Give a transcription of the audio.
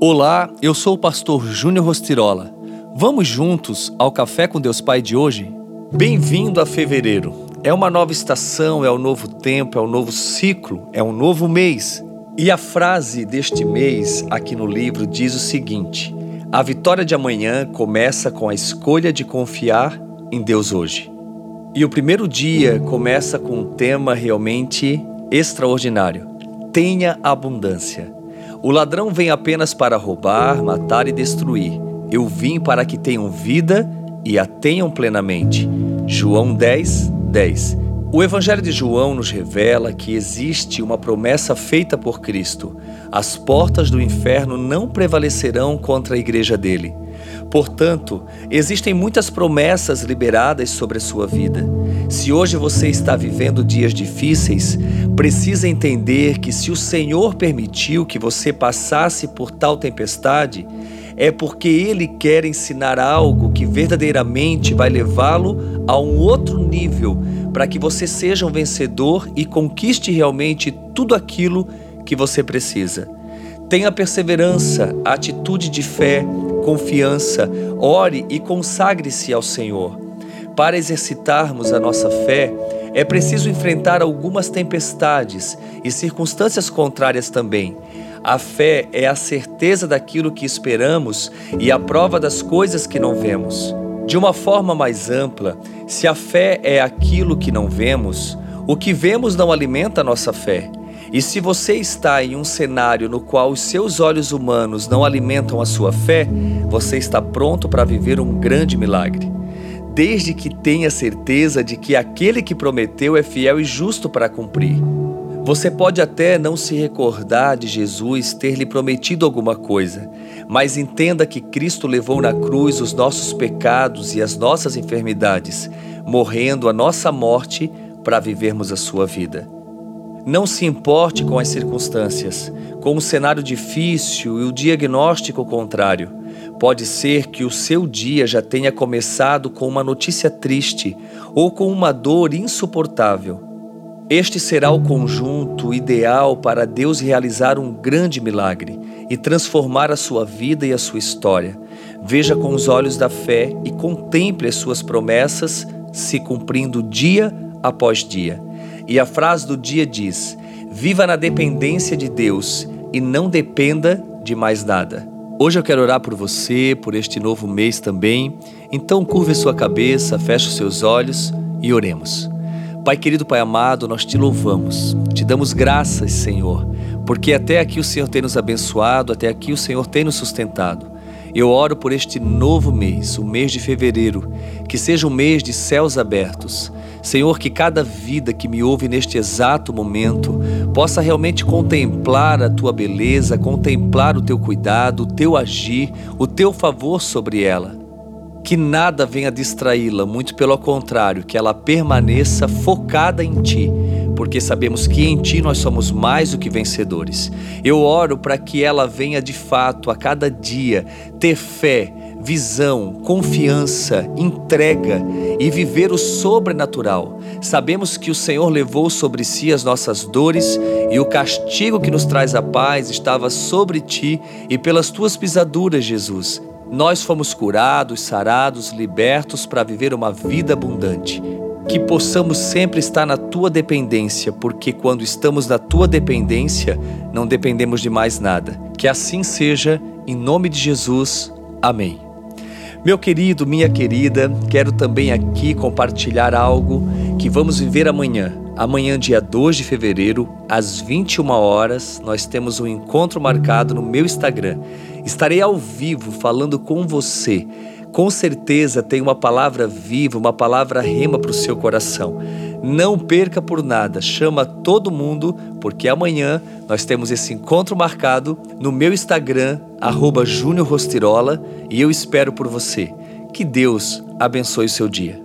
Olá, eu sou o pastor Júnior Rostirola. Vamos juntos ao Café com Deus Pai de hoje? Bem-vindo a fevereiro. É uma nova estação, é um novo tempo, é um novo ciclo, é um novo mês. E a frase deste mês aqui no livro diz o seguinte: A vitória de amanhã começa com a escolha de confiar em Deus hoje. E o primeiro dia começa com um tema realmente extraordinário: tenha abundância. O ladrão vem apenas para roubar, matar e destruir. Eu vim para que tenham vida e a tenham plenamente. João 10, 10. O Evangelho de João nos revela que existe uma promessa feita por Cristo. As portas do inferno não prevalecerão contra a igreja dele. Portanto, existem muitas promessas liberadas sobre a sua vida. Se hoje você está vivendo dias difíceis, precisa entender que se o Senhor permitiu que você passasse por tal tempestade, é porque Ele quer ensinar algo que verdadeiramente vai levá-lo a um outro nível, para que você seja um vencedor e conquiste realmente tudo aquilo que você precisa. Tenha perseverança, atitude de fé, confiança, ore e consagre-se ao Senhor. Para exercitarmos a nossa fé, é preciso enfrentar algumas tempestades e circunstâncias contrárias também. A fé é a certeza daquilo que esperamos e a prova das coisas que não vemos. De uma forma mais ampla, se a fé é aquilo que não vemos, o que vemos não alimenta a nossa fé. E se você está em um cenário no qual os seus olhos humanos não alimentam a sua fé, você está pronto para viver um grande milagre. Desde que tenha certeza de que aquele que prometeu é fiel e justo para cumprir. Você pode até não se recordar de Jesus ter lhe prometido alguma coisa, mas entenda que Cristo levou na cruz os nossos pecados e as nossas enfermidades, morrendo a nossa morte para vivermos a sua vida. Não se importe com as circunstâncias, com o cenário difícil e o diagnóstico contrário. Pode ser que o seu dia já tenha começado com uma notícia triste ou com uma dor insuportável. Este será o conjunto ideal para Deus realizar um grande milagre e transformar a sua vida e a sua história. Veja com os olhos da fé e contemple as suas promessas se cumprindo dia após dia. E a frase do dia diz: Viva na dependência de Deus e não dependa de mais nada. Hoje eu quero orar por você, por este novo mês também. Então curve sua cabeça, feche os seus olhos e oremos. Pai querido, Pai amado, nós te louvamos, te damos graças, Senhor, porque até aqui o Senhor tem nos abençoado, até aqui o Senhor tem nos sustentado. Eu oro por este novo mês, o mês de fevereiro, que seja um mês de céus abertos. Senhor, que cada vida que me ouve neste exato momento possa realmente contemplar a tua beleza, contemplar o teu cuidado, o teu agir, o teu favor sobre ela. Que nada venha distraí-la, muito pelo contrário, que ela permaneça focada em ti porque sabemos que em Ti nós somos mais do que vencedores. Eu oro para que ela venha de fato a cada dia ter fé, visão, confiança, entrega e viver o sobrenatural. Sabemos que o Senhor levou sobre si as nossas dores e o castigo que nos traz a paz estava sobre ti e pelas tuas pisaduras, Jesus. Nós fomos curados, sarados, libertos para viver uma vida abundante que possamos sempre estar na tua dependência, porque quando estamos na tua dependência, não dependemos de mais nada. Que assim seja, em nome de Jesus. Amém. Meu querido, minha querida, quero também aqui compartilhar algo que vamos viver amanhã. Amanhã, dia 2 de fevereiro, às 21 horas, nós temos um encontro marcado no meu Instagram. Estarei ao vivo falando com você com certeza tem uma palavra viva, uma palavra rema para o seu coração. Não perca por nada, chama todo mundo, porque amanhã nós temos esse encontro marcado no meu Instagram, arroba e eu espero por você. Que Deus abençoe o seu dia.